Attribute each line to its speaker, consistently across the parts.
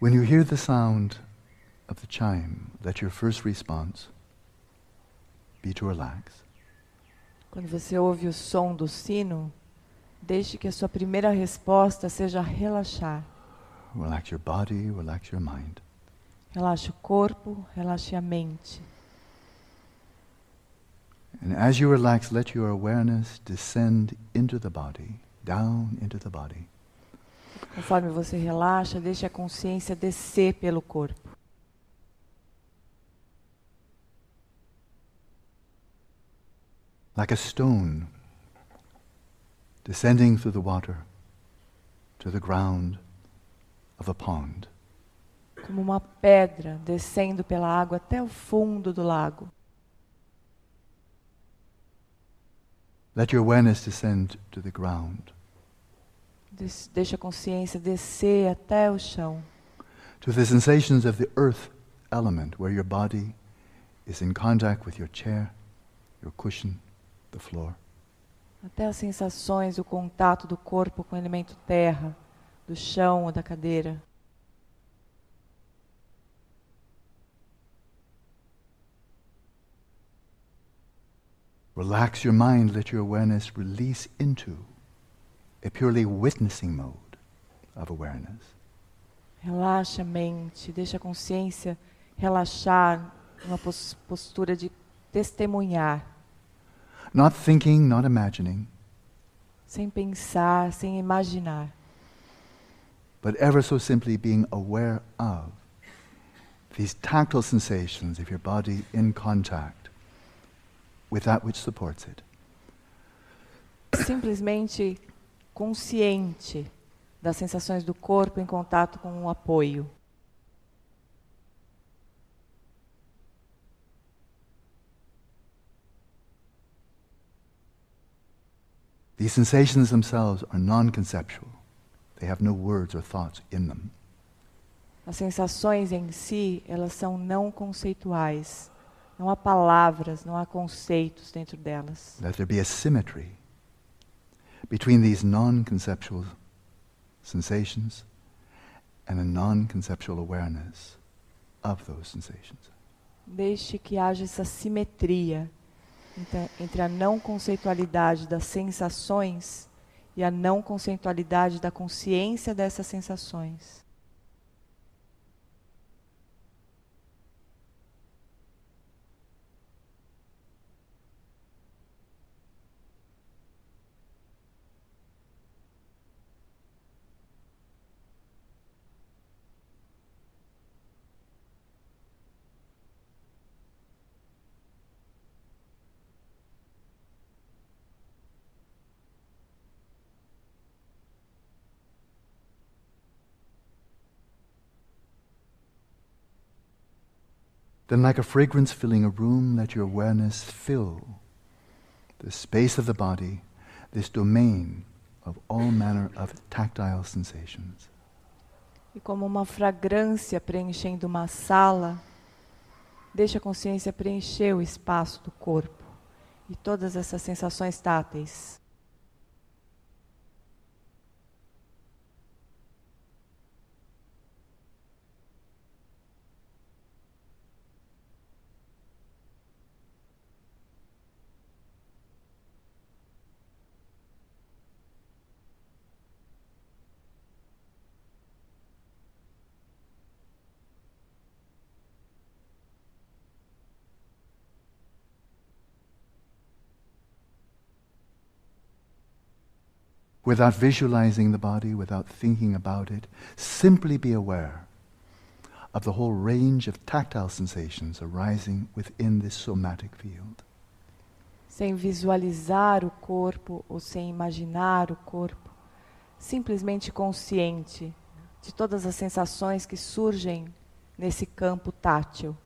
Speaker 1: When you hear the sound of the chime, let your first response be to relax.
Speaker 2: Quando você ouve o som do sino, deixe que a sua primeira resposta seja relaxar.
Speaker 1: Relax your body, relax your mind.
Speaker 2: Relaxe o corpo, relaxe a mente.
Speaker 1: And as you relax, let your awareness descend into the body, down into the body.
Speaker 2: Conforme você relaxa, deixe a consciência descer pelo corpo.
Speaker 1: Like a stone descending through the water to the ground of a pond.
Speaker 2: Como uma pedra descendo pela água até o fundo do lago.
Speaker 1: Let your awareness descend to the ground,
Speaker 2: Deixe a consciência descer até o chão.
Speaker 1: to the sensations of the earth element where your body is in contact with your chair, your cushion, the floor.
Speaker 2: Até as sensações, o contato do corpo com o elemento terra, do chão ou da cadeira.
Speaker 1: Relax your mind, let your awareness release into a purely witnessing mode of awareness.
Speaker 2: Relaxa a mente, deixa a consciência relaxar numa pos- postura de testemunhar,
Speaker 1: Not thinking, not imagining,
Speaker 2: sem pensar, sem imaginar,
Speaker 1: but ever so simply being aware of these tactile sensations of your body in contact with that which supports it.
Speaker 2: simplesmente consciente das sensações do corpo em contato com o apoio.
Speaker 1: These sensations themselves are non conceptual, they have no words or thoughts in them.
Speaker 2: As sensações em si, elas são não conceituais. Não há palavras, não há conceitos dentro delas.
Speaker 1: Let there be a symmetry between these non conceptual sensations and a non conceptual awareness of those sensations.
Speaker 2: Deixe que haja essa simetria entre- a não conceitualidade das sensações e a não conceitualidade da consciência dessas sensações.
Speaker 1: Then, like a fragrance filling a room, let your awareness fill the space of the body, this domain of all manner of tactile sensations.
Speaker 2: E como uma fragrância preenchendo uma sala, deixe a consciência preencher o espaço do corpo e todas essas sensações táteis.
Speaker 1: Without visualizing the body, without thinking about it, simply be aware of the whole range of tactile sensations arising within this somatic field.
Speaker 2: Sem visualizar o corpo ou sem imaginar o corpo, simplesmente consciente de todas as sensações que surgem nesse campo tátil.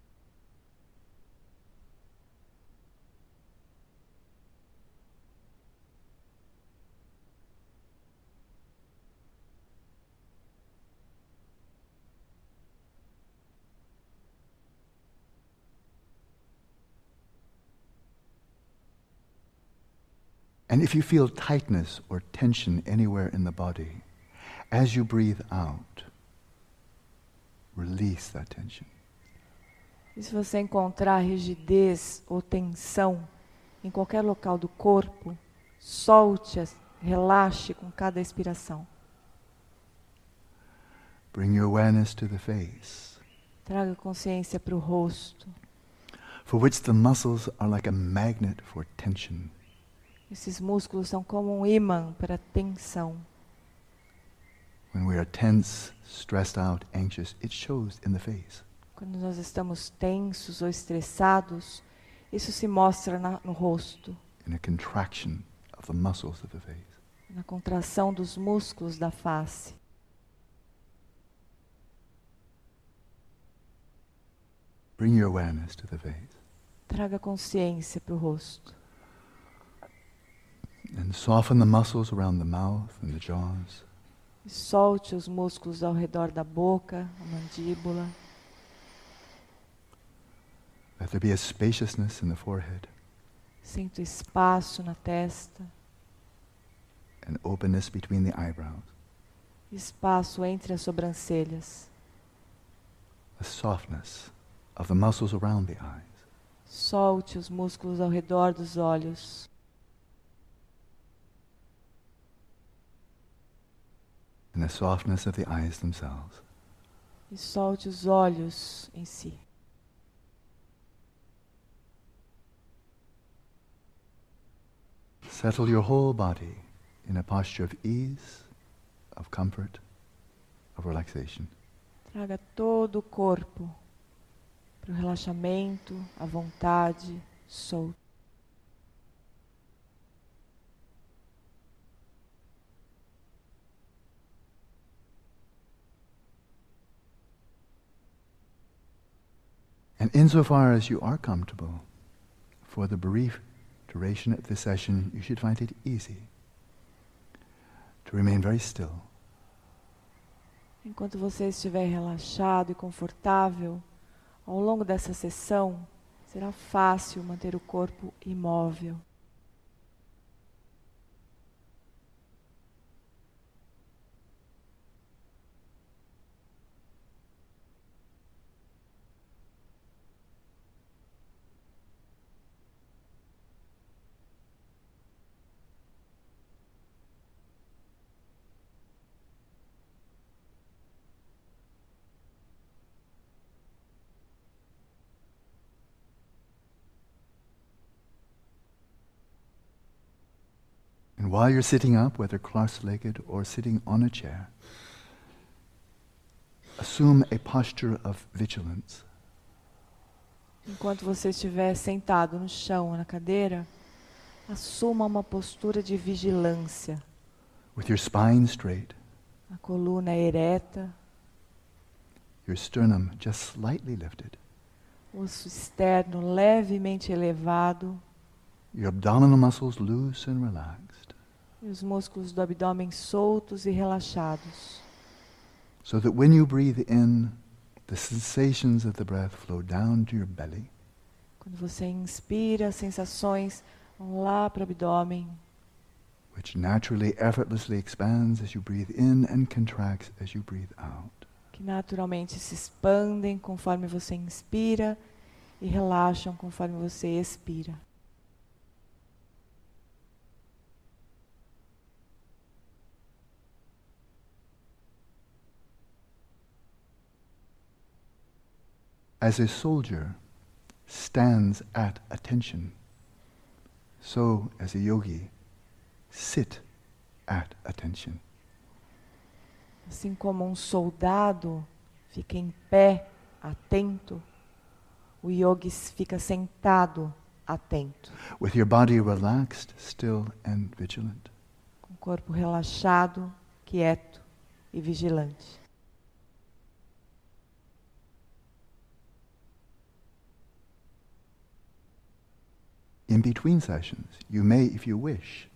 Speaker 1: And if you feel tightness or tension anywhere in the body, as you breathe out, release that tension.
Speaker 2: E se você encontrar rigidez ou tensão em qualquer local do corpo, solte, relaxe com cada expiração.
Speaker 1: Bring your awareness to the face,
Speaker 2: Traga consciência para o rosto.
Speaker 1: for which the muscles are like a magnet for tension.
Speaker 2: Esses músculos são como um imã para tensão.
Speaker 1: When we are tense, stressed out, anxious, it shows in the face.
Speaker 2: Quando nós estamos tensos ou estressados, isso se mostra na, no rosto,
Speaker 1: in a contraction of the muscles of the face.
Speaker 2: na contração dos músculos da face.
Speaker 1: Bring your awareness to the face
Speaker 2: Traga consciência para o rosto.
Speaker 1: And soften the muscles around the mouth and the jaws.
Speaker 2: E solte os músculos ao redor da boca, a mandíbula.
Speaker 1: Let there be a spaciousness in the forehead
Speaker 2: Sinto espaço na testa,
Speaker 1: and openness between the eyebrows,
Speaker 2: espaço entre as sobrancelhas.
Speaker 1: a softness of the muscles around the eyes.
Speaker 2: Solte os músculos ao redor dos olhos.
Speaker 1: And the softness of the eyes themselves.
Speaker 2: E solte os olhos em si.
Speaker 1: Settle your whole body in a posture of ease, of comfort, of relaxation.
Speaker 2: Traga todo o corpo para o relaxamento, a vontade, solto.
Speaker 1: And insofar as you are comfortable, for the brief duration of this session, you should find it easy to remain very still
Speaker 2: Enquanto você estiver relaxado e confortável, ao longo dessa sessão, será fácil manter o corpo imóvel.
Speaker 1: While you're sitting up, whether cross legged or sitting on a chair, assume a posture of vigilance.
Speaker 2: Enquanto você estiver sentado no chão ou na cadeira, assuma uma postura de vigilância.
Speaker 1: With your spine straight,
Speaker 2: A coluna ereta,
Speaker 1: your sternum just slightly lifted,
Speaker 2: osso externo levemente elevado.
Speaker 1: Your abdominal muscles loose and relaxed,
Speaker 2: e os músculos do abdômen soltos e relaxados.
Speaker 1: so that when you breathe in, the sensations of the breath flow down to your belly.
Speaker 2: Quando você inspira, as sensações vão lá para o abdômen,
Speaker 1: which naturally, effortlessly expands as you breathe in and contracts as you breathe out.
Speaker 2: que naturalmente se expandem conforme você inspira e relaxam conforme você expira.
Speaker 1: As a soldier stands at attention, so as a yogi, sit at attention.
Speaker 2: Assim como um soldado fica em pé, atento, o yogi fica sentado, atento,
Speaker 1: With your body relaxed, still, and vigilant.
Speaker 2: com o corpo relaxado, quieto e vigilante.
Speaker 1: In between sessions, you may, if you wish,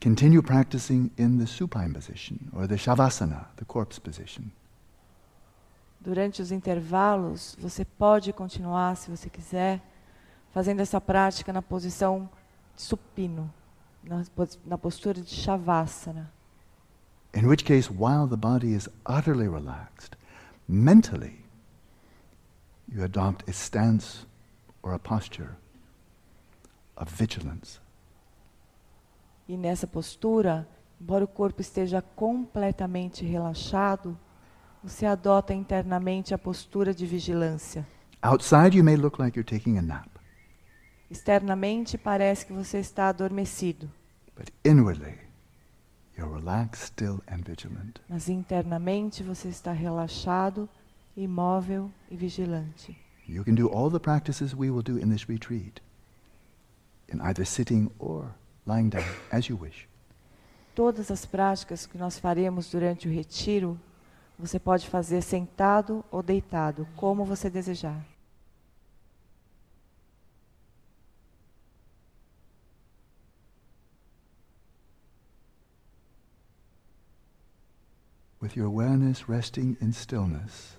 Speaker 1: continue practicing in the supine position or the shavasana, the corpse position.
Speaker 2: Durante os intervalos, você pode continuar, se você quiser, fazendo essa prática na posição de supino, na, na postura de shavasana.
Speaker 1: In which case, while the body is utterly relaxed, mentally, you adopt a stance or a posture of vigilance.
Speaker 2: E nessa postura, embora o corpo esteja completamente relaxado, você adota internamente a postura de vigilância.
Speaker 1: Outside, you may look like you're taking a nap,
Speaker 2: Externamente parece que você está adormecido,
Speaker 1: but inwardly, you're relaxed, still, and vigilant.
Speaker 2: mas internamente você está relaxado, imóvel e vigilante.
Speaker 1: You can do all the practices we will do in this retreat, in either sitting or lying down, as you wish.
Speaker 2: Todas as práticas que nós faremos durante o retiro, você pode fazer sentado ou deitado, como você desejar.
Speaker 1: With your awareness resting in stillness,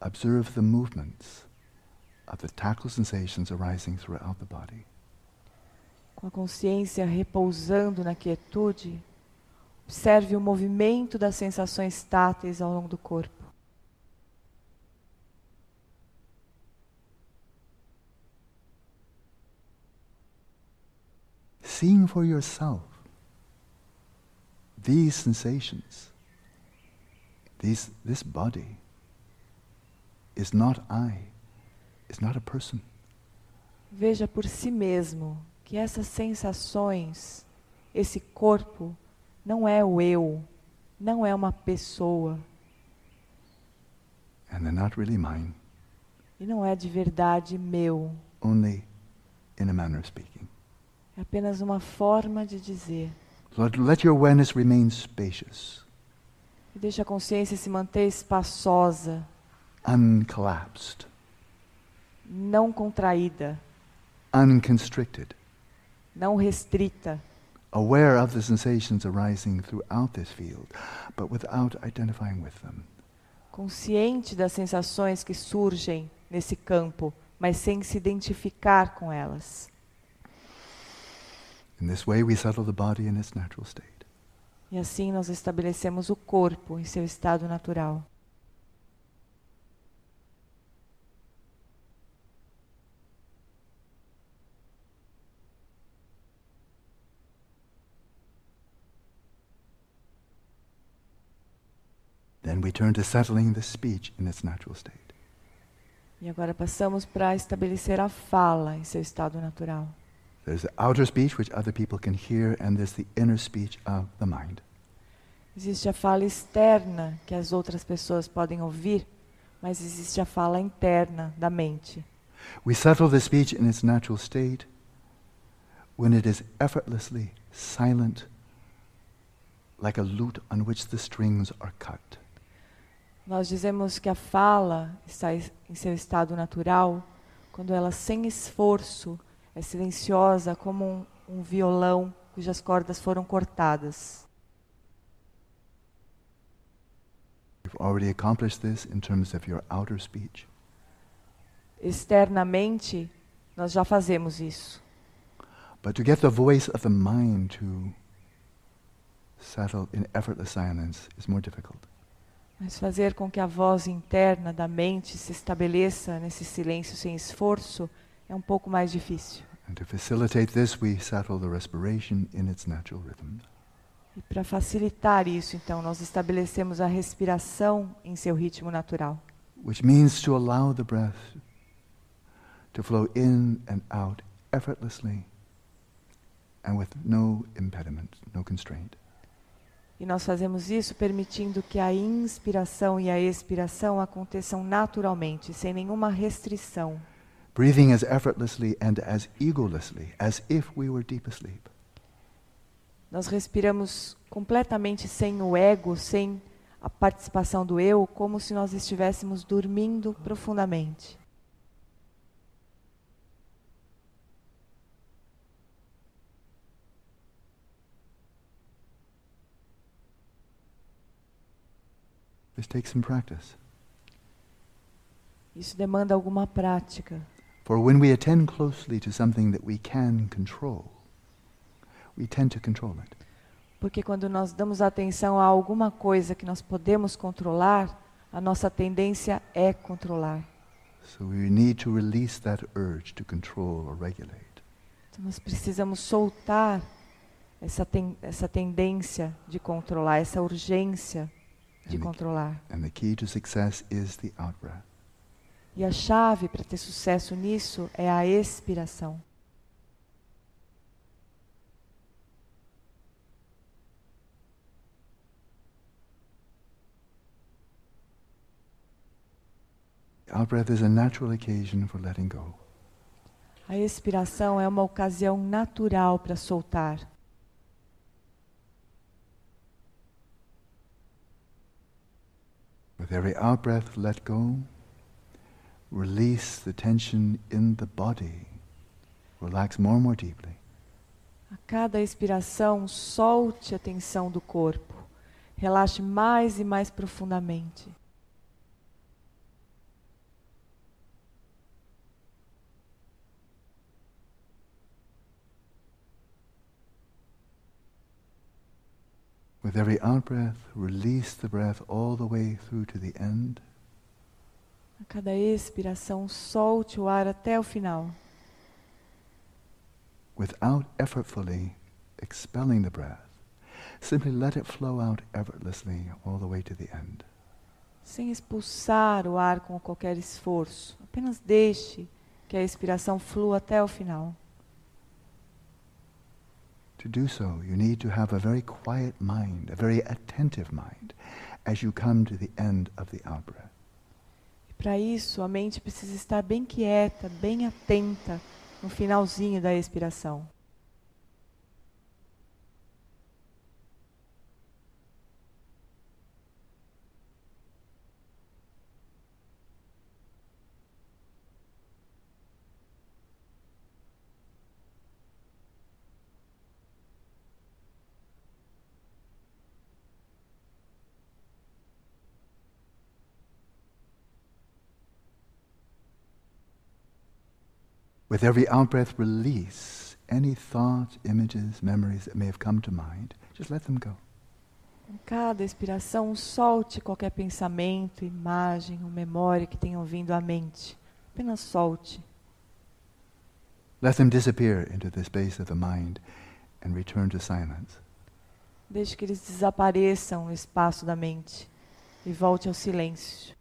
Speaker 1: observe the movements of the tactile sensations arising throughout the body.
Speaker 2: Com a consciência repousando na quietude, observe o movimento das sensações táteis ao longo do corpo.
Speaker 1: Seeing for yourself these sensations, these, this body is not I, is not a person.
Speaker 2: Veja por si mesmo que essas sensações, esse corpo, não é o eu, não é uma pessoa.
Speaker 1: And they're not really mine,
Speaker 2: e não é de verdade meu.
Speaker 1: only in a manner of speaking.
Speaker 2: É apenas uma forma de dizer.
Speaker 1: Let- let your awareness remain spacious,
Speaker 2: E deixa a consciência se manter espaçosa,
Speaker 1: uncollapsed,
Speaker 2: não contraída,
Speaker 1: unconstricted,
Speaker 2: não restrita,
Speaker 1: aware of the sensations arising throughout this field, but without identifying with them.
Speaker 2: consciente das sensações que surgem nesse campo, mas sem se identificar com elas.
Speaker 1: In this way, we settle the body in its natural state.
Speaker 2: E assim nós estabelecemos o corpo em seu estado natural.
Speaker 1: Then we turn to settling the speech in its natural state.
Speaker 2: E agora passamos para estabelecer a fala em seu estado natural.
Speaker 1: There's the outer speech which other people can hear, and there's the inner speech of the mind.
Speaker 2: Existe a fala externa que as outras pessoas podem ouvir, mas existe a fala interna da mente.
Speaker 1: We settle the speech in its natural state when it is effortlessly silent, like a lute on which the strings are cut.
Speaker 2: Nós dizemos que a fala está es- em seu estado natural quando ela, sem esforço, é silenciosa como um, um violão cujas cordas foram cortadas.
Speaker 1: You've already accomplished this in terms of your outer speech.
Speaker 2: Externamente, nós já fazemos isso.
Speaker 1: But to get the voice of the mind to settle in effortless silence is more difficult.
Speaker 2: Mas fazer com que a voz interna da mente se estabeleça nesse silêncio sem esforço é um pouco mais difícil.
Speaker 1: And to facilitate this, we settle the respiration in its natural rhythm.
Speaker 2: E para facilitar isso, então, nós estabelecemos a respiração em seu ritmo natural.
Speaker 1: which means to allow the breath to flow in and out effortlessly and with no impediment, no constraint.
Speaker 2: E nós fazemos isso permitindo que a inspiração e a expiração aconteçam naturalmente, sem nenhuma restrição.
Speaker 1: Breathing as effortlessly and as egolessly as if we were deep asleep.
Speaker 2: Nós respiramos completamente sem o ego, sem a participação do eu, como se nós estivéssemos dormindo profundamente.
Speaker 1: This takes some practice.
Speaker 2: Isso demanda alguma prática.
Speaker 1: For when we attend closely to something that we can control, we tend to control it.
Speaker 2: Porque quando nós damos atenção a alguma coisa que nós podemos controlar, A nossa tendência é controlar.
Speaker 1: So we need to release that urge to control or regulate.
Speaker 2: Então nós precisamos soltar essa, ten, essa tendência de controlar, essa urgência de
Speaker 1: And the-
Speaker 2: controlar.
Speaker 1: And the key to success is the out breath.
Speaker 2: E a chave para ter sucesso nisso é a expiração.
Speaker 1: Out breath is a natural occasion for letting go.
Speaker 2: A expiração é uma ocasião natural para soltar.
Speaker 1: With every out breath, let go. Release the tension in the body. Relax more and more deeply.
Speaker 2: A cada expiração, solte a tensão do corpo. Relaxe mais e mais profundamente.
Speaker 1: With every out breath, release the breath all the way through to the end.
Speaker 2: A cada expiração, solte o ar até o final.
Speaker 1: without effortfully expelling the breath. Simply let it flow out effortlessly all the way to the end.
Speaker 2: Sem expulsar o ar com qualquer esforço. Apenas deixe que a expiração flua até o final.
Speaker 1: To do so, you need to have a very quiet mind, a very attentive mind, as you come to the end of the
Speaker 2: para isso, a mente precisa estar bem quieta, bem atenta no finalzinho da expiração.
Speaker 1: With every out breath, release any thoughts, images, memories that may have come to mind. Just let them go.
Speaker 2: Cada expiração, solte qualquer pensamento, imagem ou memória que tenham vindo à mente. Apenas solte.
Speaker 1: Let them disappear into the space of the mind and return to silence.
Speaker 2: Deixe que eles desapareçam no espaço da mente e volte ao silêncio.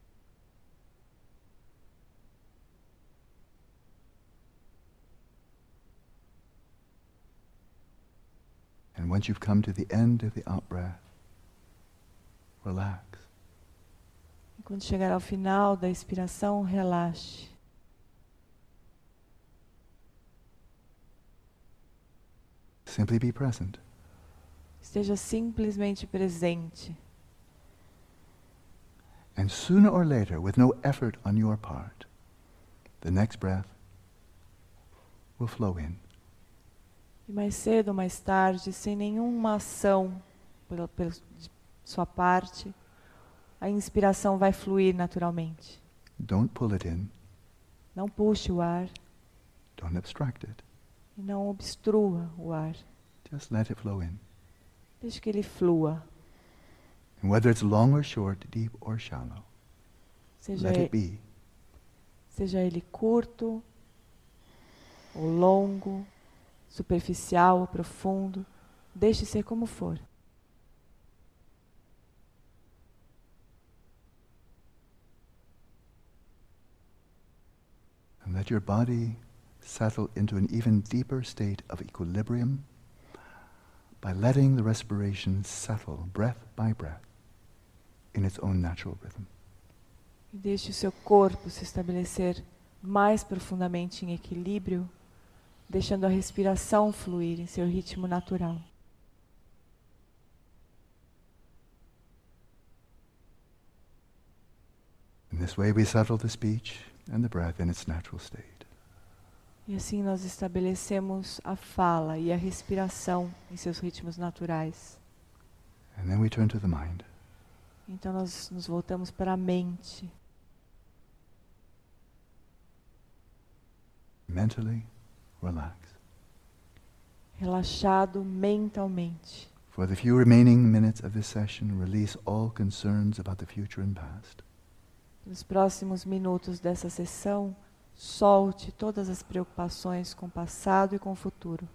Speaker 1: Once you've come to the end of the out breath, relax.
Speaker 2: E quando chegar ao final da expiração, relaxe.
Speaker 1: Simply be present.
Speaker 2: Esteja simplesmente presente.
Speaker 1: And sooner or later, with no effort on your part, the next breath will flow in.
Speaker 2: E mais cedo ou mais tarde, sem nenhuma ação pela, pela de sua parte, a inspiração vai fluir naturalmente.
Speaker 1: Don't pull it in,
Speaker 2: Não puxe o ar
Speaker 1: don't obstruct it.
Speaker 2: e não obstrua o ar.
Speaker 1: Just let it flow in.
Speaker 2: Deixe que ele flua.
Speaker 1: And whether it's long or short, deep or shallow,
Speaker 2: Seja,
Speaker 1: let it be.
Speaker 2: seja ele curto ou longo, superficial ou profundo, deixe ser como for.
Speaker 1: And let your body settle into an even deeper state of equilibrium by letting the respiration settle breath by breath in its own natural rhythm.
Speaker 2: E deixe o seu corpo se estabelecer mais profundamente em equilíbrio, deixando a respiração fluir em seu ritmo natural.
Speaker 1: In this way, we settle the speech and the breath in its natural state.
Speaker 2: E assim nós estabelecemos a fala e a respiração em seus ritmos naturais.
Speaker 1: And then we turn to the mind.
Speaker 2: Então nós nos voltamos para a mente,
Speaker 1: Mentally, relax.
Speaker 2: relaxado mentalmente.
Speaker 1: For the few remaining minutes of this session, release all concerns about the future and past.
Speaker 2: Nos próximos minutos dessa sessão, solte todas as preocupações com o passado e com o futuro.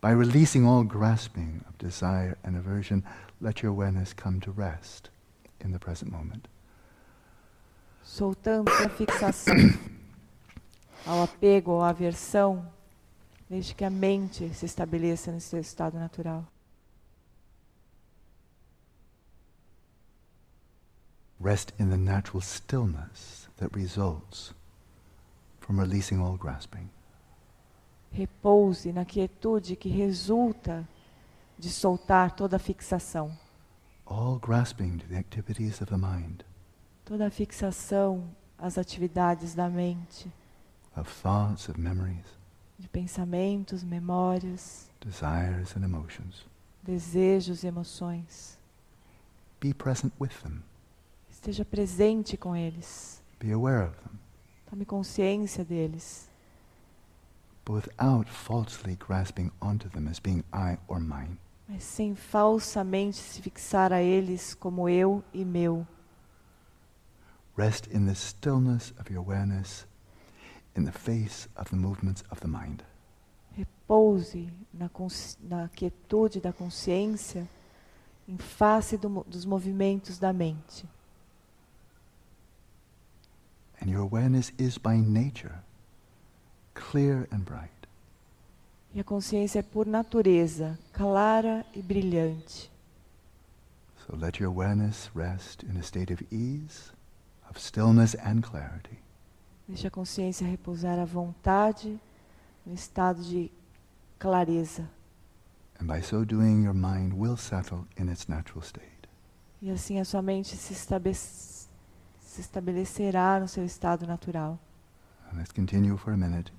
Speaker 1: By releasing all grasping of desire and aversion, let your awareness come to rest in the present moment.
Speaker 2: Soltando a fixação ao apego ou à aversão, desde que a mente se estabeleça no seu estado natural.
Speaker 1: Rest in the natural stillness that results from releasing all grasping.
Speaker 2: Repouse na quietude que resulta de soltar toda a fixação.
Speaker 1: All grasping to the activities of the mind,
Speaker 2: Toda a fixação às atividades da mente,
Speaker 1: of thoughts, of memories,
Speaker 2: de pensamentos, memórias,
Speaker 1: desires, and emotions.
Speaker 2: desejos e emoções.
Speaker 1: Be present with them.
Speaker 2: Esteja presente com eles.
Speaker 1: Be aware of them,
Speaker 2: Tome consciência deles,
Speaker 1: but without falsely grasping onto them as being I or mine.
Speaker 2: mas sem falsamente se fixar a eles como eu e meu.
Speaker 1: Rest in the stillness of your awareness in the face of the movements of the mind.
Speaker 2: Repouse na, na quietude da consciência em face do dos movimentos da mente.
Speaker 1: And your awareness is by nature clear and bright.
Speaker 2: E a consciência é por natureza clara e brilhante.
Speaker 1: So let your awareness rest in a state of ease, of stillness and clarity.
Speaker 2: Deixe a consciência repousar à vontade no estado de clareza.
Speaker 1: And by so doing, your mind will settle in its natural state.
Speaker 2: E assim a sua mente se, se estabelecerá no seu estado natural.
Speaker 1: And let's continue for a minute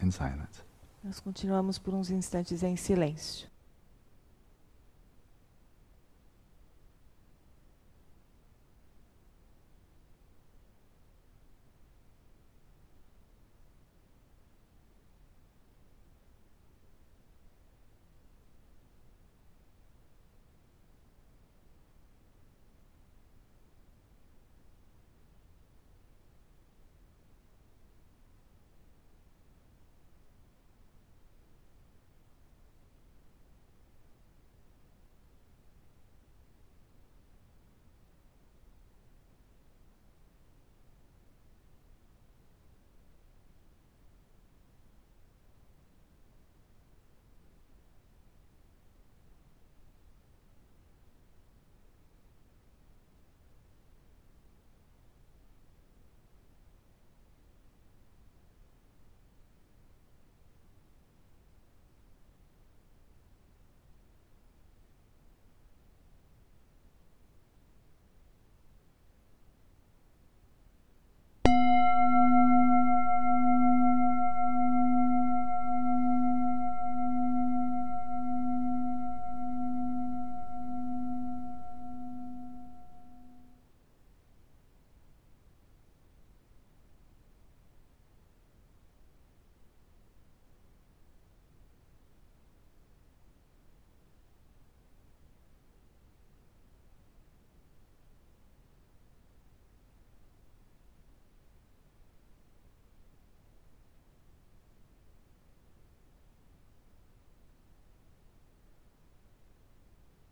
Speaker 1: in silence.
Speaker 2: Nós continuamos por uns instantes em silêncio.